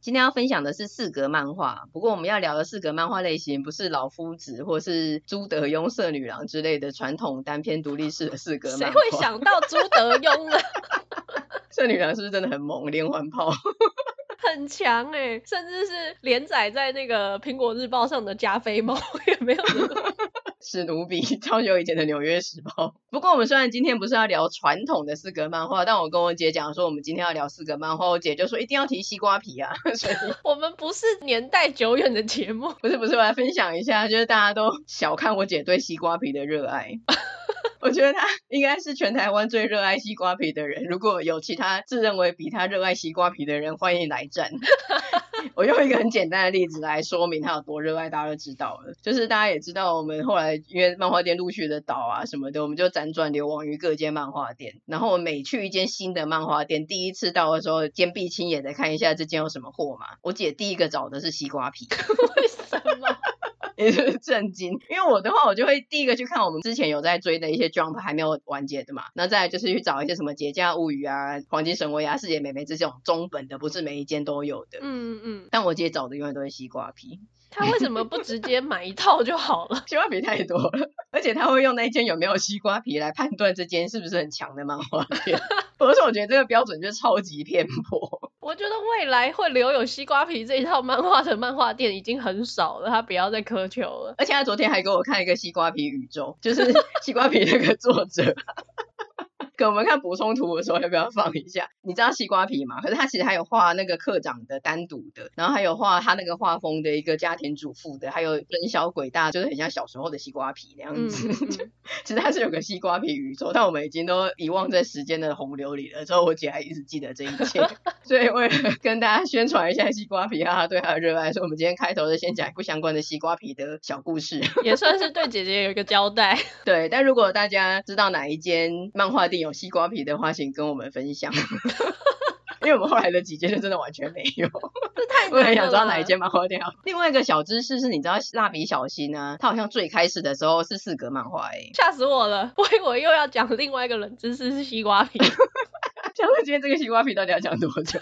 今天要分享的是四格漫画，不过我们要聊的四格漫画类型不是老夫子或是朱德庸、色女郎之类的传统单篇独立式的四格漫画。谁会想到朱德庸呢？色女郎是不是真的很猛，连环炮？很强哎，甚至是连载在那个苹果日报上的加菲猫 也没有。史努比，超久以前的纽约时报。不过我们虽然今天不是要聊传统的四格漫画，但我跟我姐讲说我们今天要聊四格漫画，我姐就说一定要提西瓜皮啊。所以 我们不是年代久远的节目，不是不是，我来分享一下，就是大家都小看我姐对西瓜皮的热爱。我觉得他应该是全台湾最热爱西瓜皮的人。如果有其他自认为比他热爱西瓜皮的人，欢迎来战。我用一个很简单的例子来说明他有多热爱，大家就知道了。就是大家也知道，我们后来因为漫画店陆续的倒啊什么的，我们就辗转流亡于各间漫画店。然后我每去一间新的漫画店，第一次到的时候，坚壁清野的看一下这间有什么货嘛。我姐第一个找的是西瓜皮。为什么？也是 震惊，因为我的话，我就会第一个去看我们之前有在追的一些 Jump 还没有完结的嘛，那再来就是去找一些什么《节假物语》啊，《黄金神威》啊，《世界美眉》这种中本的，不是每一间都有的。嗯嗯。但我姐找的永远都是西瓜皮。他为什么不直接买一套就好了？西瓜皮太多了，而且他会用那一间有没有西瓜皮来判断这间是不是很强的漫画店。而且我觉得这个标准就超级偏颇。我觉得未来会留有西瓜皮这一套漫画的漫画店已经很少了，他不要再苛求了。而且他昨天还给我看一个西瓜皮宇宙，就是西瓜皮那个作者。给我们看补充图的时候，要不要放一下？你知道西瓜皮吗？可是他其实还有画那个课长的单独的，然后还有画他那个画风的一个家庭主妇的，还有人小鬼大，就是很像小时候的西瓜皮那样子。嗯 嗯、其实他是有个西瓜皮宇宙，但我们已经都遗忘在时间的洪流里了。之后我姐还一直记得这一切，所以为了跟大家宣传一下西瓜皮，他对他的热爱，所以我们今天开头就先讲不相关的西瓜皮的小故事，也算是对姐姐有一个交代。对，但如果大家知道哪一间漫画店有西瓜皮的话，请跟我们分享，因为我们后来的几间就真的完全没有。我很想知道哪一间漫画店。另外一个小知识是，你知道蜡笔小新呢？他好像最开始的时候是四格漫画，哎，吓死我了！我以为又要讲另外一个冷知识是西瓜皮。想问今天这个西瓜皮到底要讲多久？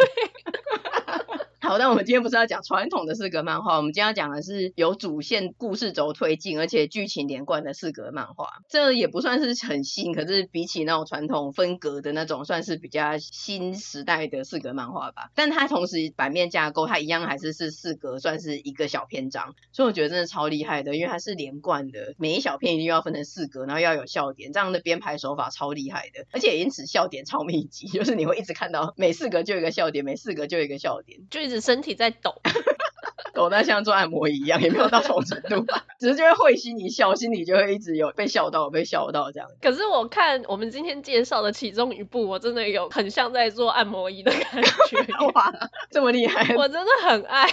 好，但我们今天不是要讲传统的四格漫画，我们今天要讲的是有主线故事轴推进，而且剧情连贯的四格漫画。这也不算是很新，可是比起那种传统分格的那种，算是比较新时代的四格漫画吧。但它同时版面架构，它一样还是是四格，算是一个小篇章。所以我觉得真的超厉害的，因为它是连贯的，每一小篇一定要分成四格，然后要有笑点，这样的编排手法超厉害的，而且因此笑点超密集，就是你会一直看到每四格就一个笑点，每四格就一个笑点，就一直。身体在抖，抖得像做按摩一样，也没有到这种程度吧，只是就会会心一笑，心里就会一直有被笑到，被笑到这样。可是我看我们今天介绍的其中一部，我真的有很像在做按摩仪的感觉，哇，这么厉害，我真的很爱。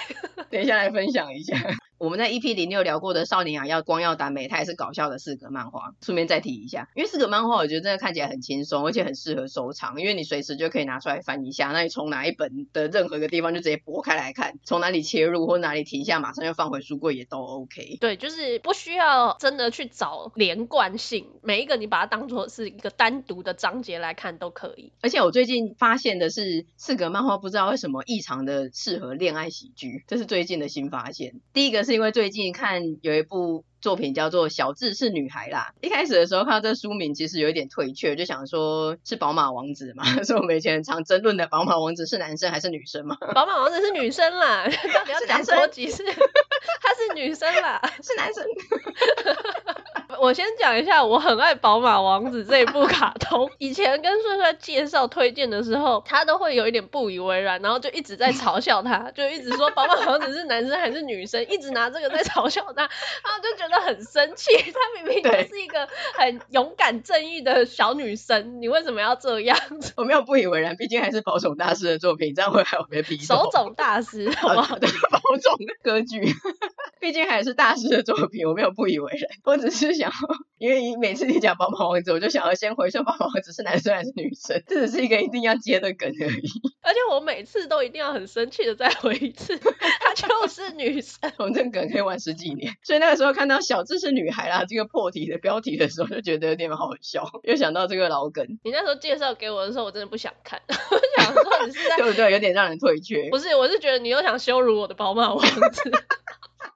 等一下来分享一下。我们在 EP 零六聊过的《少年啊要光耀达美》，它也是搞笑的四格漫画。顺便再提一下，因为四格漫画我觉得真的看起来很轻松，而且很适合收藏，因为你随时就可以拿出来翻一下。那你从哪一本的任何一个地方就直接拨开来看，从哪里切入或哪里停下，马上就放回书柜也都 OK。对，就是不需要真的去找连贯性，每一个你把它当做是一个单独的章节来看都可以。而且我最近发现的是，四格漫画不知道为什么异常的适合恋爱喜剧，这是最近的新发现。第一个是因为最近看。有一部作品叫做《小智是女孩》啦。一开始的时候看到这书名，其实有一点退却，就想说是宝马王子嘛，是我们以前常争论的宝马王子是男生还是女生嘛？宝马王子是女生啦，到底要讲多几次？他是女生啦，是男生。我先讲一下，我很爱《宝马王子》这一部 卡通。以前跟帅帅介绍推荐的时候，他都会有一点不以为然，然后就一直在嘲笑他，就一直说宝马王子是男生还是女生，一直拿这个在嘲笑他，然后就觉得很生气。他明明就是一个很勇敢正义的小女生，你为什么要这样？我没有不以为然，毕竟还是宝冢大师的作品，这样会还有被批。手冢大师，好不好？对，宝塚的歌剧。毕竟还是大师的作品，我没有不以为然。我只是想，因为每次你讲宝马王子，我就想要先回说宝马王子是男生还是女生，这只是一个一定要接的梗而已。而且我每次都一定要很生气的再回一次，他就是女生。我们这个梗可以玩十几年，所以那个时候看到小智是女孩啦这个破题的标题的时候，就觉得有点好笑，又想到这个老梗。你那时候介绍给我的时候，我真的不想看，我想说你是在对不对？有点让人退却。不是，我是觉得你又想羞辱我的宝马王子。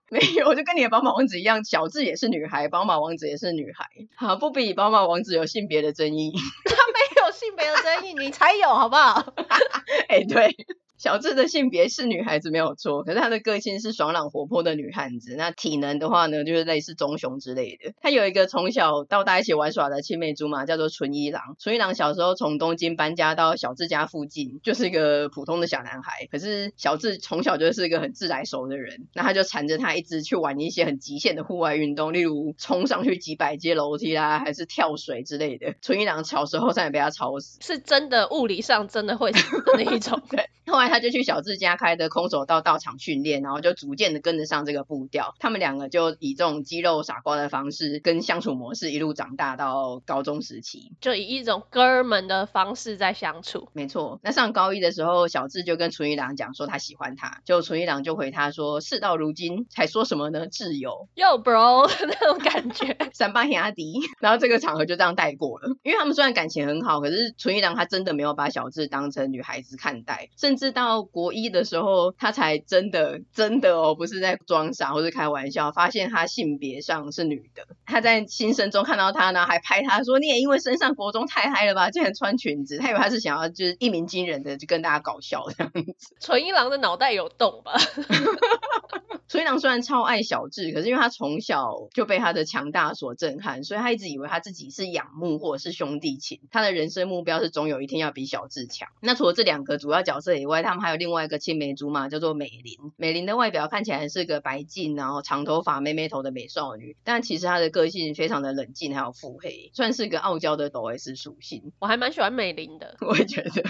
没有，我就跟你的宝马王子一样，小智也是女孩，宝马王子也是女孩。好，不比宝马王子有性别的争议。他 没有性别的争议，你才有，好不好？哎，对。小智的性别是女孩子没有错，可是她的个性是爽朗活泼的女汉子。那体能的话呢，就是类似棕熊之类的。她有一个从小到大一起玩耍的青梅竹马，叫做纯一郎。纯一郎小时候从东京搬家到小智家附近，就是一个普通的小男孩。可是小智从小就是一个很自来熟的人，那他就缠着他一直去玩一些很极限的户外运动，例如冲上去几百阶楼梯啦，还是跳水之类的。纯一郎小时候差点被他吵死，是真的物理上真的会死的那一种。对，后来。他就去小智家开的空手道道场训练，然后就逐渐的跟得上这个步调。他们两个就以这种肌肉傻瓜的方式跟相处模式一路长大到高中时期，就以一种哥们的方式在相处。没错。那上高一的时候，小智就跟纯一郎讲说他喜欢他，就纯一郎就回他说事到如今才说什么呢？挚友，Yo bro 那种感觉，三八兄弟。然后这个场合就这样带过了，因为他们虽然感情很好，可是纯一郎他真的没有把小智当成女孩子看待，甚至。到国一的时候，他才真的真的哦，不是在装傻或是开玩笑，发现他性别上是女的。他在新生中看到他呢，还拍他说：“你也因为身上国中太嗨了吧，竟然穿裙子。”他以为他是想要就是一鸣惊人的，就跟大家搞笑这样子。纯一郎的脑袋有洞吧？纯一郎虽然超爱小智，可是因为他从小就被他的强大所震撼，所以他一直以为他自己是仰慕或者是兄弟情。他的人生目标是总有一天要比小智强。那除了这两个主要角色以外，他们还有另外一个青梅竹马，叫做美玲。美玲的外表看起来是个白净，然后长头发、妹妹头的美少女，但其实她的个性非常的冷静，还有腹黑，算是个傲娇的抖 S 属性。我还蛮喜欢美玲的，我也觉得。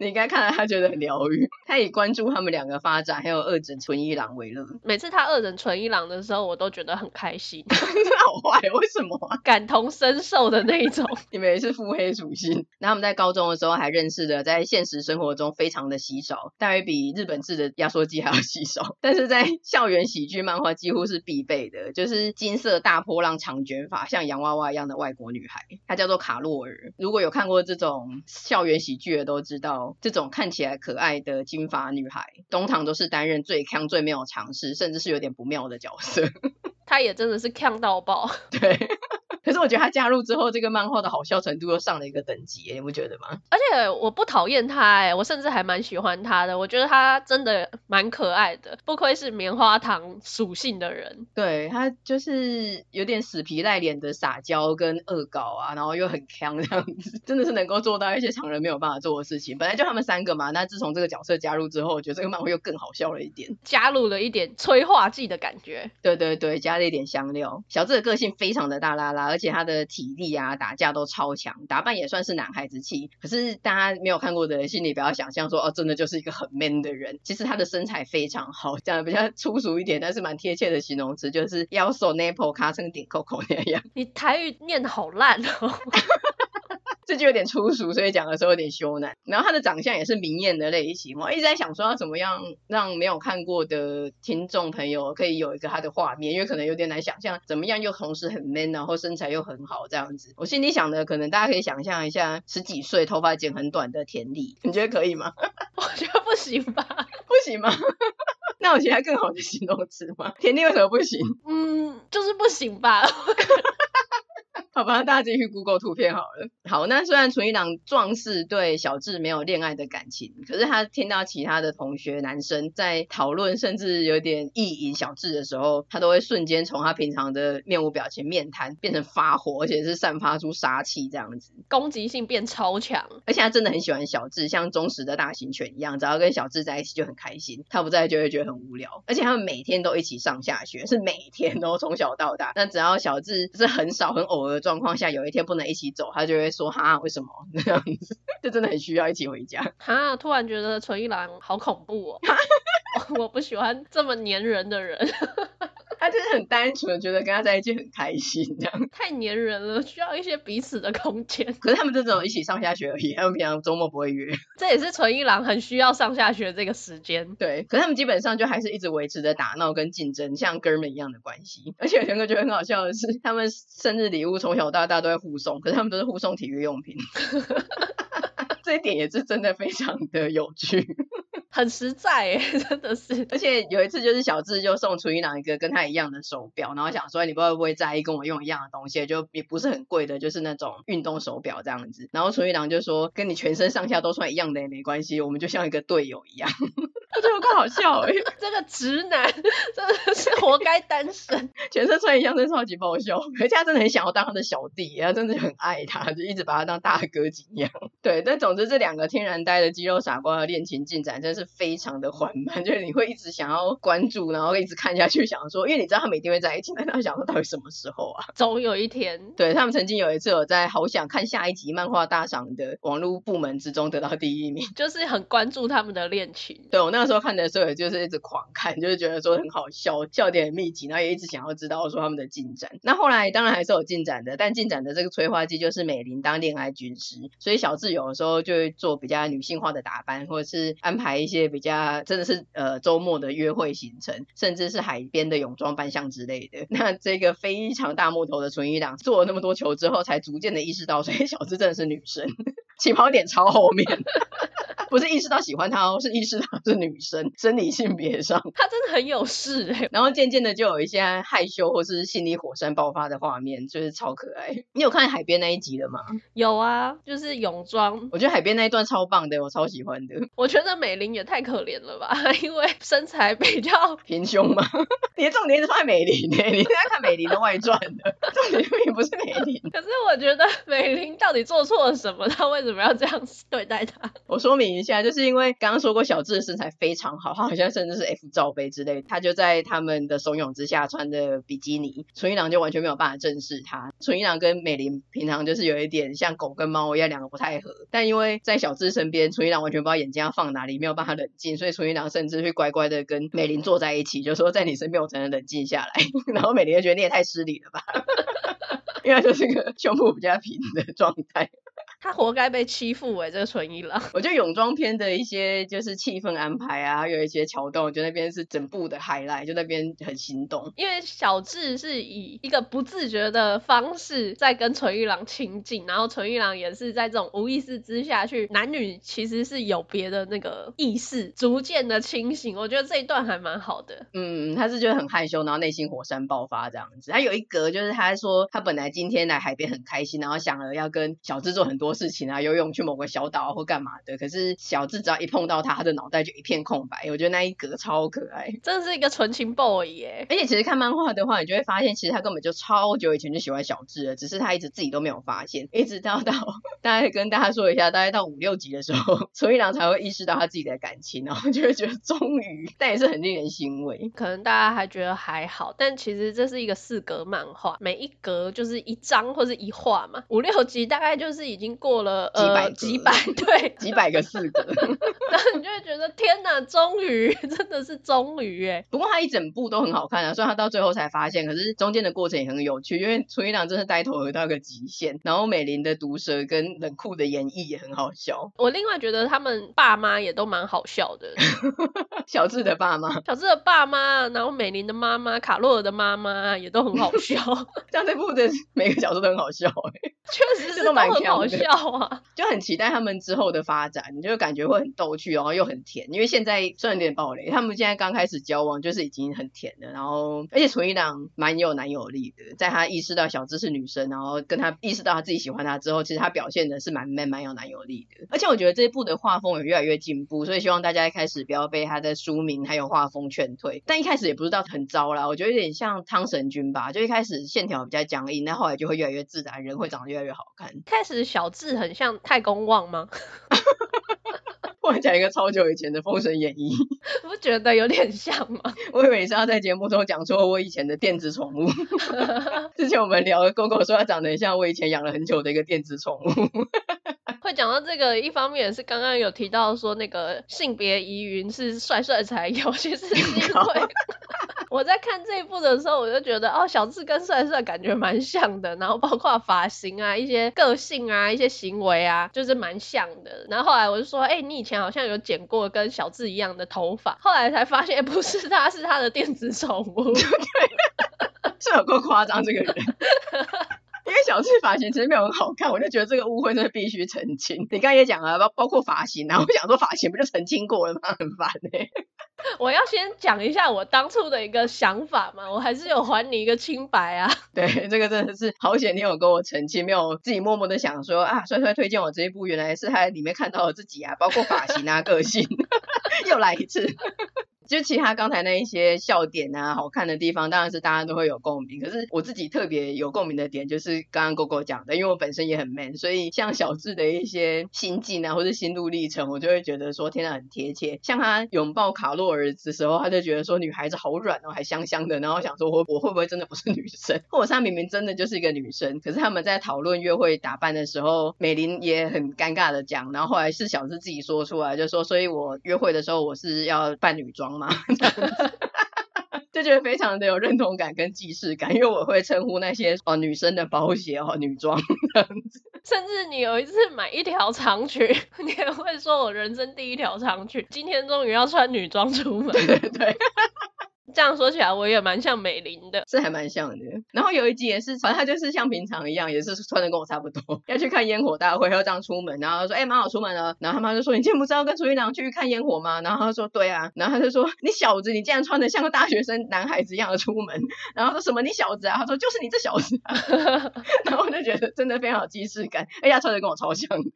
你应该看到他觉得很疗愈，他以关注他们两个发展，还有二整纯一郎为乐。每次他二整纯一郎的时候，我都觉得很开心。好坏，为什么啊？感同身受的那一种。你们也是腹黑属性。那他们在高中的时候还认识的，在现实生活中非常的稀少，大约比日本制的压缩机还要稀少。但是在校园喜剧漫画几乎是必备的，就是金色大波浪长卷发，像洋娃娃一样的外国女孩，她叫做卡洛尔。如果有看过这种校园喜剧的都知道。这种看起来可爱的金发女孩，通常都是担任最康、最没有尝试，甚至是有点不妙的角色。她也真的是锵到爆。对。可是我觉得他加入之后，这个漫画的好笑程度又上了一个等级，你不觉得吗？而且我不讨厌他，哎，我甚至还蛮喜欢他的。我觉得他真的蛮可爱的，不愧是棉花糖属性的人。对，他就是有点死皮赖脸的撒娇跟恶搞啊，然后又很强这样子，真的是能够做到一些常人没有办法做的事情。本来就他们三个嘛，那自从这个角色加入之后，我觉得这个漫画又更好笑了一点，加入了一点催化剂的感觉。对对对，加了一点香料。小智的个性非常的大剌剌，而且他的体力啊，打架都超强，打扮也算是男孩子气。可是大家没有看过的人，心里不要想象说哦，真的就是一个很 man 的人。其实他的身材非常好，讲的比较粗俗一点，但是蛮贴切的形容词，就是腰瘦 nipple 卡成顶扣扣那样。你台语念得好烂哦。这就有点粗俗，所以讲的时候有点羞赧。然后他的长相也是明艳的类型，我一直在想说要怎么样让没有看过的听众朋友可以有一个他的画面，因为可能有点难想象怎么样又同时很 man，然后身材又很好这样子。我心里想的可能大家可以想象一下，十几岁头发剪很短的田丽，你觉得可以吗？我觉得不行吧？不行吗？那有其他更好的形容词吗？田丽为什么不行？嗯，就是不行吧。好吧，大家自己去 Google 图片好了。好，那虽然纯一郎壮士对小智没有恋爱的感情，可是他听到其他的同学男生在讨论，甚至有点意淫小智的时候，他都会瞬间从他平常的面无表情、面瘫变成发火，而且是散发出杀气这样子，攻击性变超强。而且他真的很喜欢小智，像忠实的大型犬一样，只要跟小智在一起就很开心，他不在就会觉得很无聊。而且他们每天都一起上下学，是每天都从小到大。那只要小智是很少很偶尔。状况下有一天不能一起走，他就会说哈，为什么 这样子？就真的很需要一起回家。哈，突然觉得纯一郎好恐怖哦，我不喜欢这么黏人的人。他就是很单纯，觉得跟他在一起很开心，这样。太黏人了，需要一些彼此的空间。可是他们就只有一起上下学而已，他们平常周末不会约。这也是纯一郎很需要上下学这个时间。对，可是他们基本上就还是一直维持着打闹跟竞争，像哥们一样的关系。而且有个觉得很好笑的是，他们生日礼物从小到大都会互送，可是他们都是互送体育用品。这一点也是真的非常的有趣。很实在诶，真的是。而且有一次，就是小智就送楚一郎一个跟他一样的手表，然后想说，你不会不会在意跟我用一样的东西，就也不是很贵的，就是那种运动手表这样子。然后楚一郎就说，跟你全身上下都穿一样的也没关系，我们就像一个队友一样。我觉得更好笑诶，这个直男 真的是活该单身，全身穿一样真的超级爆笑。而且他真的很想要当他的小弟，他真的很爱他，就一直把他当大哥一样。对，但总之这两个天然呆的肌肉傻瓜的恋情进展真是。是非常的缓慢，就是你会一直想要关注，然后一直看下去，想说，因为你知道他们一定会在一起，但他想说到底什么时候啊？总有一天。对，他们曾经有一次有在好想看下一集漫画大赏的网络部门之中得到第一名，就是很关注他们的恋情。对，我那那时候看的时候，也就是一直狂看，就是觉得说很好笑，笑点很密集，然后也一直想要知道说他们的进展。那后来当然还是有进展的，但进展的这个催化剂就是美玲当恋爱军师，所以小智有的时候就会做比较女性化的打扮，或者是安排一。些比较真的是呃周末的约会行程，甚至是海边的泳装扮相之类的。那这个非常大木头的纯一郎做了那么多球之后，才逐渐的意识到，所以小智真的是女生，起跑点超后面。不是意识到喜欢他哦，是意识到是女生，生理性别上，他真的很有事哎。然后渐渐的就有一些害羞或是心理火山爆发的画面，就是超可爱。你有看海边那一集的吗？有啊，就是泳装。我觉得海边那一段超棒的，我超喜欢的。我觉得美玲也太可怜了吧，因为身材比较 平胸嘛。你的重点是放在美玲哎，你现在看美玲的外传的，重点并不是美玲。可是我觉得美玲到底做错了什么？她为什么怎么要这样对待他？我说明。一下，就是因为刚刚说过小智的身材非常好，他好像甚至是 F 罩杯之类，他就在他们的怂恿之下穿的比基尼，纯一郎就完全没有办法正视他。纯一郎跟美玲平常就是有一点像狗跟猫一样，两个不太合，但因为在小智身边，纯一郎完全不知道眼睛要放哪里，没有办法冷静，所以纯一郎甚至会乖乖的跟美玲坐在一起，就说在你身边我才能冷静下来。然后美玲就觉得你也太失礼了吧，因为就是个胸部比较平的状态。他活该被欺负哎、欸，这个纯一郎。我觉得泳装片的一些就是气氛安排啊，还有一些桥段，我觉得那边是整部的 highlight，就那边很心动。因为小智是以一个不自觉的方式在跟纯一郎亲近，然后纯一郎也是在这种无意识之下去，男女其实是有别的那个意识，逐渐的清醒。我觉得这一段还蛮好的。嗯，他是觉得很害羞，然后内心火山爆发这样子。他有一格就是他说他本来今天来海边很开心，然后想了要跟小智做很多。事情啊，游泳去某个小岛或干嘛的，可是小智只要一碰到他，他的脑袋就一片空白。我觉得那一格超可爱，真的是一个纯情 boy 耶。而且其实看漫画的话，你就会发现，其实他根本就超久以前就喜欢小智了，只是他一直自己都没有发现。一直到到大概跟大家说一下，大概到五六集的时候，纯一郎才会意识到他自己的感情，然后 就会觉得终于，但也是很令人欣慰。可能大家还觉得还好，但其实这是一个四格漫画，每一格就是一张或是一画嘛，五六集大概就是已经。过了呃几百对几百个四格，然后你就会觉得天哪，终于真的是终于哎！不过他一整部都很好看啊，虽然他到最后才发现，可是中间的过程也很有趣，因为纯一郎真是呆头鹅到一个极限，然后美玲的毒舌跟冷酷的演绎也很好笑。我另外觉得他们爸妈也都蛮好笑的，小智的爸妈，小智的爸妈，然后美玲的妈妈，卡洛尔的妈妈也都很好笑，这样这部的每个角色都很好笑哎，确实是都蛮好笑。就很期待他们之后的发展，你就感觉会很逗趣，然后又很甜。因为现在虽然有点暴雷，他们现在刚开始交往就是已经很甜了。然后，而且纯一郎蛮有男友力的，在他意识到小智是女生，然后跟他意识到他自己喜欢他之后，其实他表现的是蛮 man、蛮有男友力的。而且我觉得这一部的画风也越来越进步，所以希望大家一开始不要被他的书名还有画风劝退。但一开始也不知道很糟啦，我觉得有点像汤神君吧，就一开始线条比较僵硬，那后来就会越来越自然，人会长得越来越好看。开始小智很像太公望吗？我讲一个超久以前的《封神演义》，不觉得有点像吗？我以为是要在节目中讲说我以前的电子宠物。之前我们聊的狗狗说它长得很像我以前养了很久的一个电子宠物。会讲到这个，一方面也是刚刚有提到说那个性别疑云是帅帅才有，其实是因为。我在看这一部的时候，我就觉得哦，小智跟帅帅感觉蛮像的，然后包括发型啊、一些个性啊、一些行为啊，就是蛮像的。然后后来我就说，哎、欸，你以前好像有剪过跟小智一样的头发，后来才发现不是他，是他的电子宠物。对，是有够夸张这个人。因为小智发型其实没有很好看，我就觉得这个误会真的必须澄清。你刚才也讲了，包包括发型啊，我想说发型不就澄清过了吗？很烦哎、欸。我要先讲一下我当初的一个想法嘛，我还是有还你一个清白啊。对，这个真的是好险，你有跟我澄清，没有自己默默的想说啊，帅帅推荐我这一部，原来是他在里面看到了自己啊，包括发型啊、个性，又来一次。就其他刚才那一些笑点啊，好看的地方，当然是大家都会有共鸣。可是我自己特别有共鸣的点，就是刚刚 g o 讲的，因为我本身也很 man，所以像小智的一些心境啊，或者心路历程，我就会觉得说，天呐，很贴切。像他拥抱卡洛尔的时候，他就觉得说女孩子好软哦，还香香的，然后想说我我会不会真的不是女生，或者是他明明真的就是一个女生，可是他们在讨论约会打扮的时候，美玲也很尴尬的讲，然后后来是小智自己说出来，就说，所以我约会的时候我是要扮女装吗？就觉得非常的有认同感跟既视感，因为我会称呼那些哦女生的包鞋哦女装这样子，甚至你有一次买一条长裙，你也会说我人生第一条长裙，今天终于要穿女装出门，对对对。这样说起来，我也蛮像美玲的，是还蛮像的。然后有一集也是，反正他就是像平常一样，也是穿的跟我差不多，要去看烟火大会，要这样出门。然后说，哎、欸，妈，我出门了。然后他妈就说，你今天不是要跟楚一郎去看烟火吗？然后他说，对啊。然后他就说，你小子，你竟然穿的像个大学生男孩子一样的出门。然后说什么，你小子啊？他说，就是你这小子啊。然后我就觉得真的非常有既视感，哎呀，穿的跟我超像的，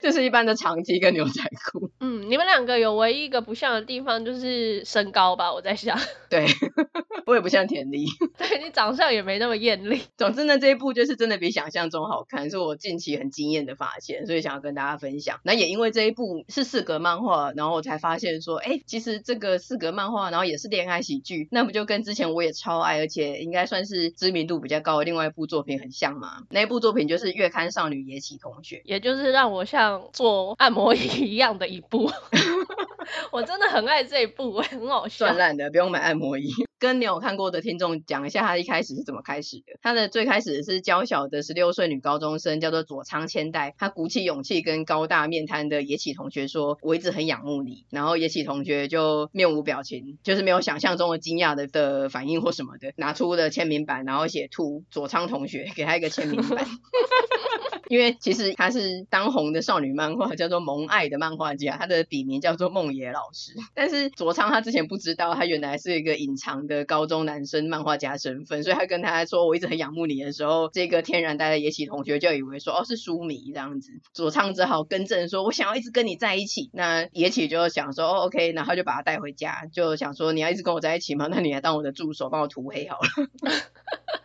就是一般的长 T 跟牛仔裤。嗯，你们两个有唯一一个不像的地方就是身高吧？我在想。对，我也不像田丽，对，你长相也没那么艳丽。总之呢，这一部就是真的比想象中好看，是我近期很惊艳的发现，所以想要跟大家分享。那也因为这一部是四格漫画，然后我才发现说，哎，其实这个四格漫画，然后也是恋爱喜剧，那不就跟之前我也超爱，而且应该算是知名度比较高的另外一部作品很像吗？那一部作品就是《月刊少女野崎同学》，也就是让我像做按摩椅一样的一部。我真的很爱这一部，我很好笑。算烂的，不用买按摩椅。跟你有看过的听众讲一下，他一开始是怎么开始的。他的最开始是娇小的十六岁女高中生，叫做佐仓千代。她鼓起勇气跟高大面瘫的野崎同学说：“我一直很仰慕你。”然后野崎同学就面无表情，就是没有想象中的惊讶的的反应或什么的，拿出了签名板，然后写图佐仓同学，给他一个签名板。因为其实他是当红的少女漫画叫做萌爱的漫画家，他的笔名叫做梦野老师。但是佐仓他之前不知道，他原来是一个隐藏的高中男生漫画家身份，所以他跟他说我一直很仰慕你的时候，这个天然呆的野崎同学就以为说哦是书迷这样子。佐仓只好更正说，我想要一直跟你在一起。那野崎就想说哦 OK，然后就把他带回家，就想说你要一直跟我在一起吗？那你来当我的助手，帮我涂黑好了。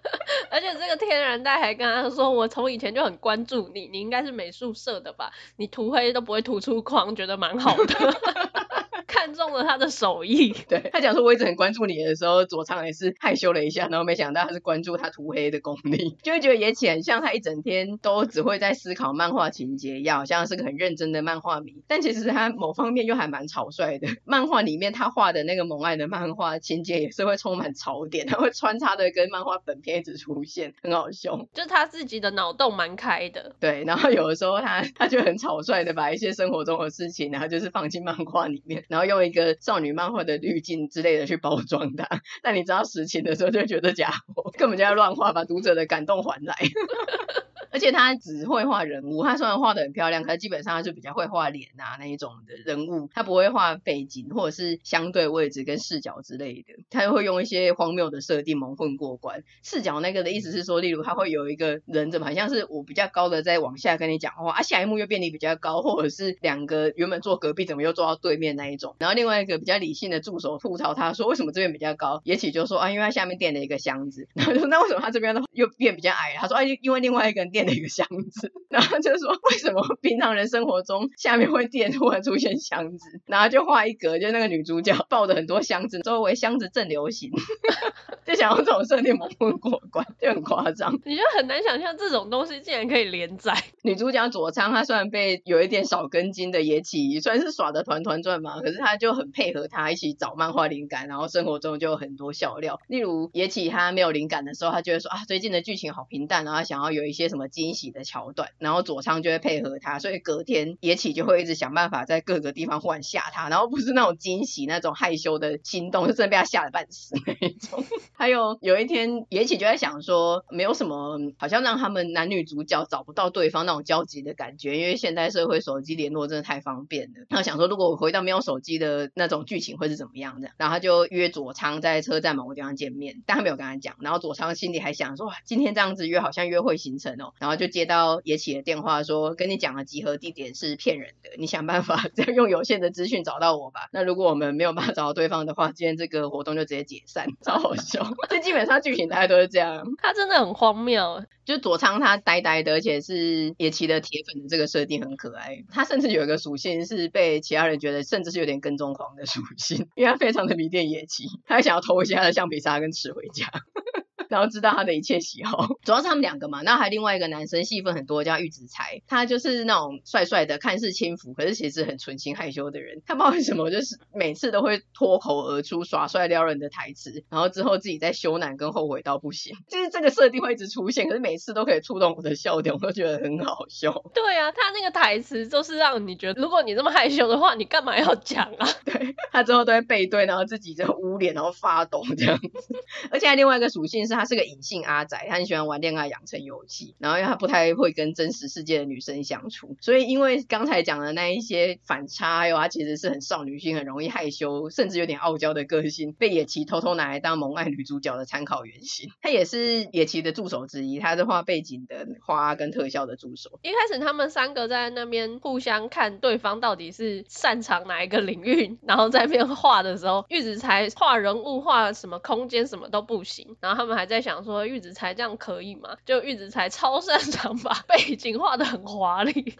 而且这个天然呆还跟他说：“我从以前就很关注你，你应该是美术社的吧？你涂黑都不会涂出框，觉得蛮好的。” 看中了他的手艺，对，他讲说我一直很关注你的时候，佐仓也是害羞了一下，然后没想到他是关注他涂黑的功力，就会觉得野崎很像他一整天都只会在思考漫画情节一样，好像是个很认真的漫画迷，但其实他某方面又还蛮草率的。漫画里面他画的那个萌爱的漫画情节也是会充满槽点，他会穿插的跟漫画本片一直出现，很好笑。就是他自己的脑洞蛮开的，对，然后有的时候他他就很草率的把一些生活中的事情，然后就是放进漫画里面，然后用一个少女漫画的滤镜之类的去包装它，但你知道实情的时候，就觉得假货根本就在乱画，把读者的感动还来。而且他只会画人物，他虽然画得很漂亮，可是基本上他就比较会画脸啊那一种的人物，他不会画背景或者是相对位置跟视角之类的，他就会用一些荒谬的设定蒙混过关。视角那个的意思是说，例如他会有一个人怎么好像是我比较高的在往下跟你讲话，啊下一幕又变你比较高，或者是两个原本坐隔壁怎么又坐到对面那一种。然后另外一个比较理性的助手吐槽他说，为什么这边比较高？也许就说啊，因为他下面垫了一个箱子。然后就说那为什么他这边又变比较矮？他说啊，因为另外一个人垫。的一个箱子，然后就说为什么平常人生活中下面会垫突然出现箱子，然后就画一格，就那个女主角抱着很多箱子，周围箱子正流行，就想要这种设定蒙混过关，就很夸张。你就很难想象这种东西竟然可以连载。女主角佐仓她虽然被有一点少根筋的野崎算是耍的团团转嘛，可是她就很配合他一起找漫画灵感，然后生活中就有很多笑料。例如野崎他没有灵感的时候，他就会说啊，最近的剧情好平淡，然后他想要有一些什么惊喜的桥段，然后佐仓就会配合他，所以隔天野崎就会一直想办法在各个地方忽然吓他，然后不是那种惊喜，那种害羞的心动，是真的被他吓得半死那一种。还有有一天野崎就在想说，没有什么好像让他们男女主角找不到对方那种焦急的感觉，因为现代社会手机联络真的太方便了。他想说，如果我回到没有手机的那种剧情会是怎么样的？然后他就约佐仓在车站某个地方见面，但他没有跟他讲。然后佐仓心里还想说，哇，今天这样子约好像约会行程哦。然后就接到野崎的电话说，跟你讲的集合地点是骗人的，你想办法 用有限的资讯找到我吧。那如果我们没有办法找到对方的话，今天这个活动就直接解散，超好笑。这基本上剧情大概都是这样。他真的很荒谬，就佐仓他呆呆的，而且是野崎的铁粉的这个设定很可爱。他甚至有一个属性是被其他人觉得甚至是有点跟踪狂的属性，因为他非常的迷恋野崎，他还想要偷一些他的橡皮擦跟尺回家。然后知道他的一切喜好，主要是他们两个嘛。那还另外一个男生戏份很多，叫玉子才，他就是那种帅帅的，看似轻浮，可是其实很纯情害羞的人。他不知道为什么，就是每次都会脱口而出耍帅撩人的台词，然后之后自己在羞赧跟后悔到不行。就是这个设定会一直出现，可是每次都可以触动我的笑点，我都觉得很好笑。对啊，他那个台词就是让你觉得，如果你这么害羞的话，你干嘛要讲啊？对，他之后都会背对，然后自己就捂脸，然后发抖这样子。而且还另外一个属性是。他是个隐性阿宅，他很喜欢玩恋爱养成游戏，然后因为他不太会跟真实世界的女生相处，所以因为刚才讲的那一些反差，还有他其实是很少女心，很容易害羞，甚至有点傲娇的个性，被野崎偷偷拿来当萌爱女主角的参考原型。他也是野崎的助手之一，他是画背景的画跟特效的助手。一开始他们三个在那边互相看对方到底是擅长哪一个领域，然后在那边画的时候，玉子才画人物画什么空间什么都不行，然后他们还。在想说玉子才这样可以吗？就玉子才超擅长把背景画的很华丽，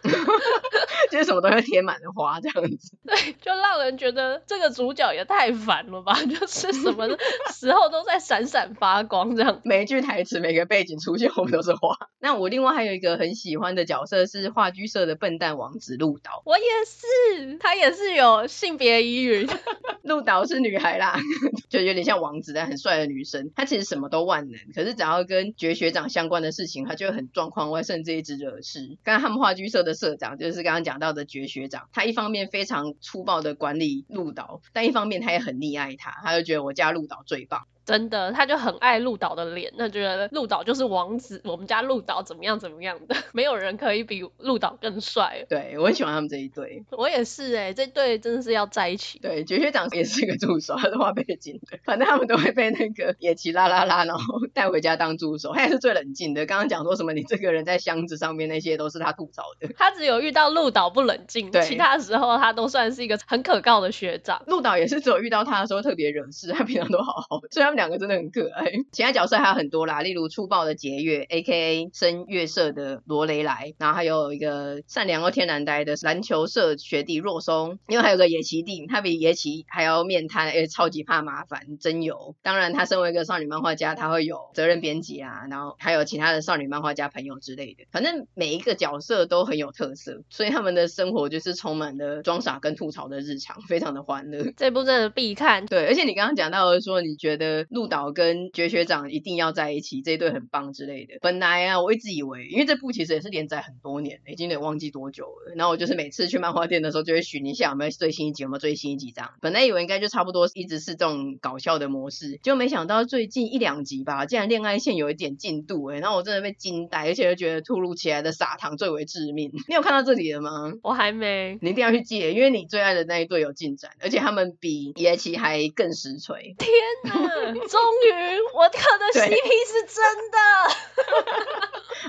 就是什么都会贴满的花这样子。对，就让人觉得这个主角也太烦了吧？就是什么时候都在闪闪发光这样。每一句台词、每个背景出现后面都是花。那我另外还有一个很喜欢的角色是话剧社的笨蛋王子鹿岛。我也是，他也是有性别疑云。鹿岛是女孩啦，就有点像王子但很帅的女生。她其实什么都可是只要跟绝学长相关的事情，他就很状况外，甚至一直惹事。刚刚他们话剧社的社长，就是刚刚讲到的绝学长，他一方面非常粗暴的管理鹿岛，但一方面他也很溺爱他，他就觉得我家鹿岛最棒。真的，他就很爱鹿岛的脸，那觉得鹿岛就是王子，我们家鹿岛怎么样怎么样的，没有人可以比鹿岛更帅。对，我很喜欢他们这一对，我也是哎、欸，这对真的是要在一起。对，绝学长也是一个助手，他是画背景的，反正他们都会被那个野崎拉拉拉，然后带回家当助手。他也是最冷静的，刚刚讲说什么你这个人在箱子上面那些都是他吐槽的。他只有遇到鹿岛不冷静，对，其他时候他都算是一个很可靠的学长。鹿岛也是只有遇到他的时候特别惹事，他平常都好好的，所以他们。两个真的很可爱，其他角色还有很多啦，例如粗暴的结月，A.K.A. 深月社的罗雷莱，然后还有一个善良又天然呆的篮球社学弟若松，因为还有个野崎定，他比野崎还要面瘫，而且超级怕麻烦，真有。当然，他身为一个少女漫画家，他会有责任编辑啊，然后还有其他的少女漫画家朋友之类的，反正每一个角色都很有特色，所以他们的生活就是充满了装傻跟吐槽的日常，非常的欢乐。这部真的必看。对，而且你刚刚讲到的说，你觉得。鹿岛跟绝学长一定要在一起，这一对很棒之类的。本来啊，我一直以为，因为这部其实也是连载很多年，已经有点忘记多久了。然后我就是每次去漫画店的时候，就会寻一下有没有最新一集，有没有最新一集这样。本来以为应该就差不多一直是这种搞笑的模式，就没想到最近一两集吧，竟然恋爱线有一点进度哎、欸，然后我真的被惊呆，而且又觉得突如其来的撒糖最为致命。你有看到这里了吗？我还没。你一定要去借，因为你最爱的那一对有进展，而且他们比野崎还更实锤。天哪！终于我磕的 CP 是真的。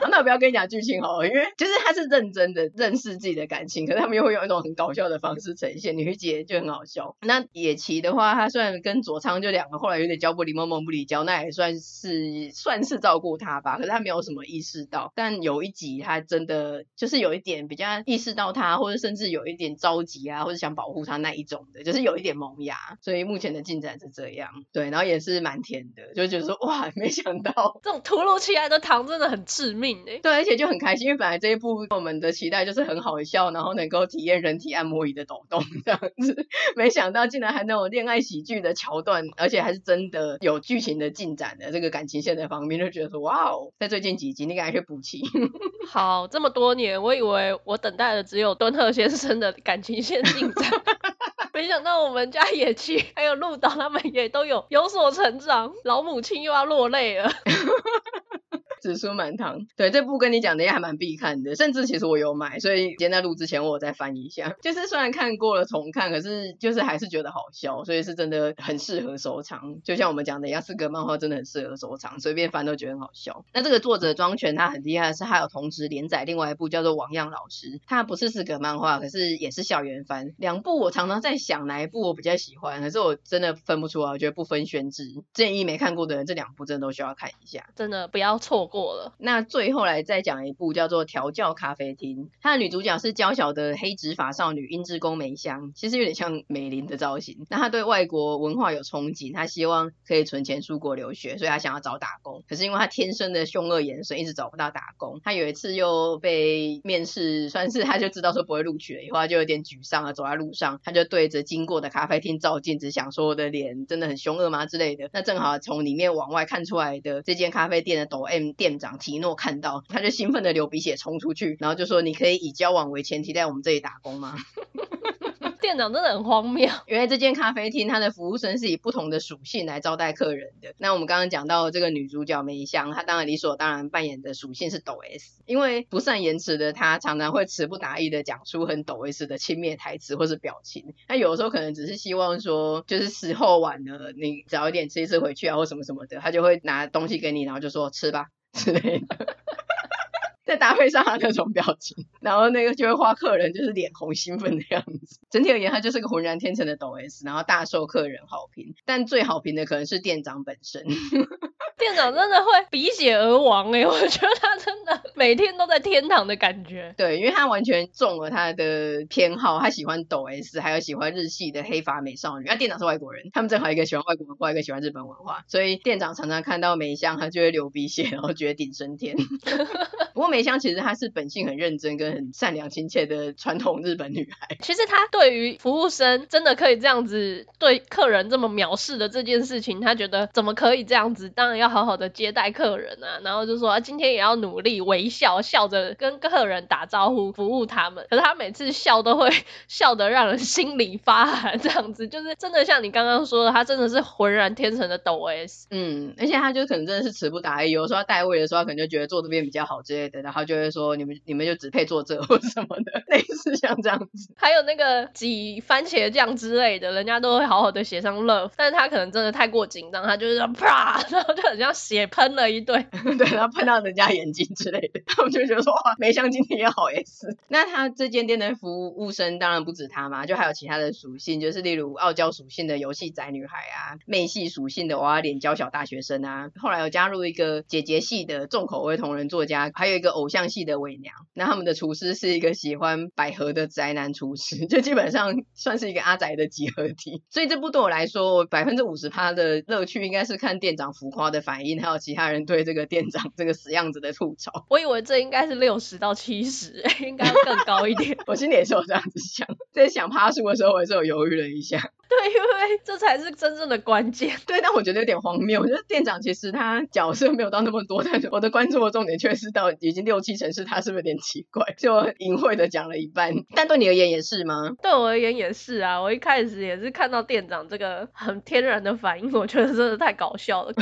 啊，那我不要跟你讲剧情好了，因为就是他是认真的认识自己的感情，可是他们又会用一种很搞笑的方式呈现。女杰就很好笑。那野崎的话，他虽然跟佐仓就两个后来有点交不离，梦梦不离交，那也算是 算是照顾他吧。可是他没有什么意识到，但有一集他真的就是有一点比较意识到他，或者甚至有一点着急啊，或者想保护他那一种的，就是有一点萌芽。所以目前的进展是这样，对，然后也是蛮甜的，就觉得说哇，没想到这种突如其来的糖真的很致命。对，而且就很开心，因为本来这一部我们的期待就是很好笑，然后能够体验人体按摩椅的抖动这样子，没想到竟然还能有恋爱喜剧的桥段，而且还是真的有剧情的进展的这个感情线的方面，就觉得说哇哦，在最近几集你赶快去补齐。好，这么多年，我以为我等待的只有敦贺先生的感情线进展，没想到我们家野区还有鹿岛他们也都有有所成长，老母亲又要落泪了。紫苏满堂，对，这部跟你讲的也还蛮必看的，甚至其实我有买，所以今天在录之前我再翻一下。就是虽然看过了重看，可是就是还是觉得好笑，所以是真的很适合收藏。就像我们讲的一样，四格漫画真的很适合收藏，随便翻都觉得很好笑。那这个作者庄泉他很厉害是，他有同时连载另外一部叫做《王样老师》，他不是四格漫画，可是也是校园番。两部我常常在想哪一部我比较喜欢，可是我真的分不出来，我觉得不分轩輊。建议没看过的人，这两部真的都需要看一下，真的不要错过。了，那最后来再讲一部叫做《调教咖啡厅》，它的女主角是娇小的黑直发少女英之宫梅香，其实有点像美玲的造型。那她对外国文化有憧憬，她希望可以存钱出国留学，所以她想要找打工。可是因为她天生的凶恶眼神，一直找不到打工。她有一次又被面试，算是她就知道说不会录取了，以后她就有点沮丧了。走在路上，她就对着经过的咖啡厅照镜子，想说我的脸真的很凶恶吗之类的。那正好从里面往外看出来的这间咖啡店的抖 M 店。店长提诺看到，他就兴奋的流鼻血冲出去，然后就说：“你可以以交往为前提在我们这里打工吗？” 店长真的很荒谬。原来这间咖啡厅，它的服务生是以不同的属性来招待客人的。那我们刚刚讲到这个女主角梅香，她当然理所当然扮演的属性是抖 S，因为不善言辞的她常常会词不达意的讲出很抖 S 的轻蔑台词或是表情。那有的时候可能只是希望说，就是时候晚了，你早一点吃一次回去啊，或什么什么的，她就会拿东西给你，然后就说吃吧。之类的，再搭配上他那种表情，然后那个就会画客人就是脸红兴奋的样子。整体而言，他就是个浑然天成的抖 S，然后大受客人好评。但最好评的可能是店长本身。店长真的会鼻血而亡哎，我觉得他真的每天都在天堂的感觉。对，因为他完全中了他的偏好，他喜欢抖 S，还有喜欢日系的黑发美少女。那店长是外国人，他们正好一个喜欢外国文化，一个喜欢日本文化，所以店长常常看到梅香，他就会流鼻血，然后觉得顶升天。不过梅香其实她是本性很认真跟很善良亲切的传统日本女孩。其实她对于服务生真的可以这样子对客人这么藐视的这件事情，她觉得怎么可以这样子？当然要。好好的接待客人啊，然后就说啊，今天也要努力微笑，笑着跟客人打招呼，服务他们。可是他每次笑都会 笑得让人心里发寒，这样子就是真的像你刚刚说的，他真的是浑然天成的抖 S。嗯，而且他就可能真的是词不达意，有时候他带位的时候，他可能就觉得坐这边比较好之类的，然后就会说你们你们就只配坐这 或什么的，类似像这样子。还有那个挤番茄酱之类的，人家都会好好的写上 love，但是他可能真的太过紧张，他就是啪，然后就很。像血喷了一堆，对，然后喷到人家眼睛之类的，他们就觉得说哇，梅香今天也好 S。那他这间店的服务生当然不止他嘛，就还有其他的属性，就是例如傲娇属性的游戏宅女孩啊，媚系属性的娃娃脸娇小大学生啊，后来有加入一个姐姐系的重口味同人作家，还有一个偶像系的伪娘。那他们的厨师是一个喜欢百合的宅男厨师，就基本上算是一个阿宅的集合体。所以这部对我来说，百分之五十趴的乐趣应该是看店长浮夸的反应，还有其他人对这个店长这个死样子的吐槽。我以为这应该是六十到七十，应该要更高一点。我心里也是有这样子想，在想趴树的时候，我也是有犹豫了一下。对，因为这才是真正的关键。对，但我觉得有点荒谬。我觉得店长其实他角色没有到那么多，但是我的关注的重点却是到已经六七成是他，是不是有点奇怪？就隐晦的讲了一半。但对你而言也是吗？对我而言也是啊。我一开始也是看到店长这个很天然的反应，我觉得真的太搞笑了。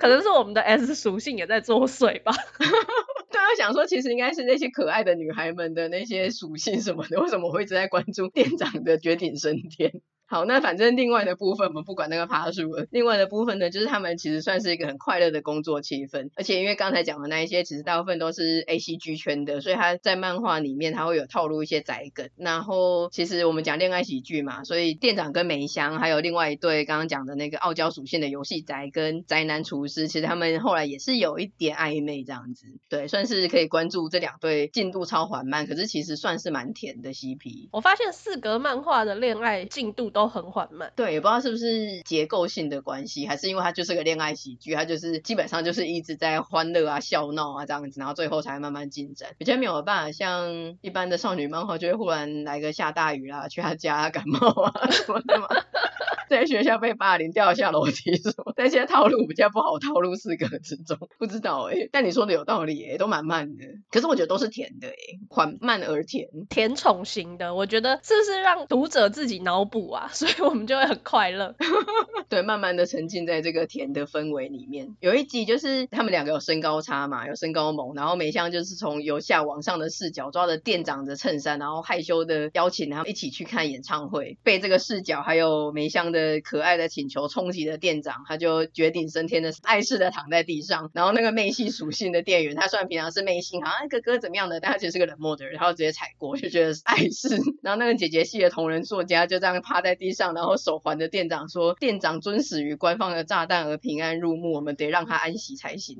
可能可能是我们。的 S 属性也在作祟吧？大家，想说其实应该是那些可爱的女孩们的那些属性什么的，为什么会一直在关注店长的绝顶升天？好，那反正另外的部分我们不管那个趴树了。另外的部分呢，就是他们其实算是一个很快乐的工作气氛，而且因为刚才讲的那一些，其实大部分都是 ACG 圈的，所以他在漫画里面他会有套路一些宅梗。然后其实我们讲恋爱喜剧嘛，所以店长跟梅香还有另外一对刚刚讲的那个傲娇属性的游戏宅跟宅男厨师，其实他们后来也是有一点暧昧这样子，对，算是可以关注这两对进度超缓慢，可是其实算是蛮甜的 CP。我发现四格漫画的恋爱进度都很缓慢，对，也不知道是不是结构性的关系，还是因为它就是个恋爱喜剧，它就是基本上就是一直在欢乐啊、笑闹啊这样子，然后最后才慢慢进展，比较没有办法像一般的少女漫画，就会忽然来个下大雨啦，去他家感冒啊什么的嘛。在学校被霸凌，掉下楼梯什么，但现在套路比较不好套路四个之中，不知道哎、欸。但你说的有道理哎、欸，都蛮慢的，可是我觉得都是甜的哎、欸，缓慢而甜，甜宠型的。我觉得这是让读者自己脑补啊，所以我们就会很快乐。对，慢慢的沉浸在这个甜的氛围里面。有一集就是他们两个有身高差嘛，有身高萌，然后梅香就是从由下往上的视角抓着店长的衬衫，然后害羞的邀请他们一起去看演唱会，被这个视角还有梅香的。可爱的请求冲击的店长，他就绝顶升天的爱事的躺在地上。然后那个妹系属性的店员，他虽然平常是妹性，好像哥哥怎么样的，但他其实是个冷漠的人，然后直接踩过，就觉得是爱似。然后那个姐姐系的同人作家就这样趴在地上，然后手环着店长说：“店长尊死于官方的炸弹而平安入墓，我们得让他安息才行。”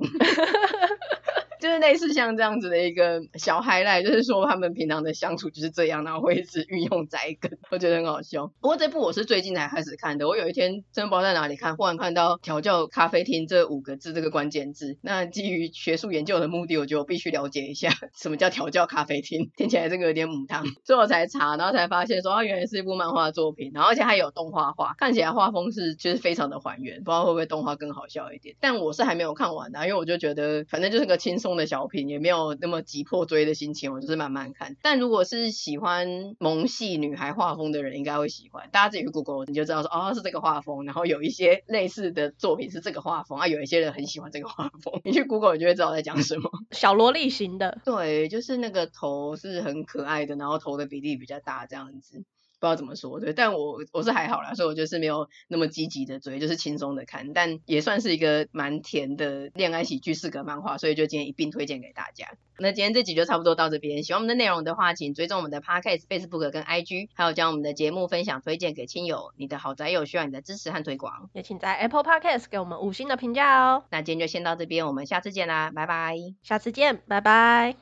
就是类似像这样子的一个小 highlight，就是说他们平常的相处就是这样，然后会一直运用宅梗，我觉得很好笑。不过这部我是最近才开始看的，我有一天真不知道在哪里看，忽然看到调教咖啡厅这五个字这个关键字，那基于学术研究的目的，我觉得我必须了解一下 什么叫调教咖啡厅，听起来这个有点母汤，最后才查，然后才发现说它原来是一部漫画作品，然后而且还有动画化，看起来画风是就是非常的还原，不知道会不会动画更好笑一点。但我是还没有看完的，因为我就觉得反正就是个轻松松。的小品也没有那么急迫追的心情，我就是慢慢看。但如果是喜欢萌系女孩画风的人，应该会喜欢。大家自己去 Google 你就知道说，哦，是这个画风。然后有一些类似的作品是这个画风啊，有一些人很喜欢这个画风。你去 Google 你就会知道在讲什么。小萝莉型的，对，就是那个头是很可爱的，然后头的比例比较大这样子。不知道怎么说，对，但我我是还好啦，所以我就是没有那么积极的追，就是轻松的看，但也算是一个蛮甜的恋爱喜剧四格漫画，所以就今天一并推荐给大家。那今天这集就差不多到这边，喜欢我们的内容的话，请追踪我们的 Podcast、Facebook 跟 IG，还有将我们的节目分享推荐给亲友。你的好宅友需要你的支持和推广，也请在 Apple Podcast 给我们五星的评价哦。那今天就先到这边，我们下次见啦，拜拜。下次见，拜拜。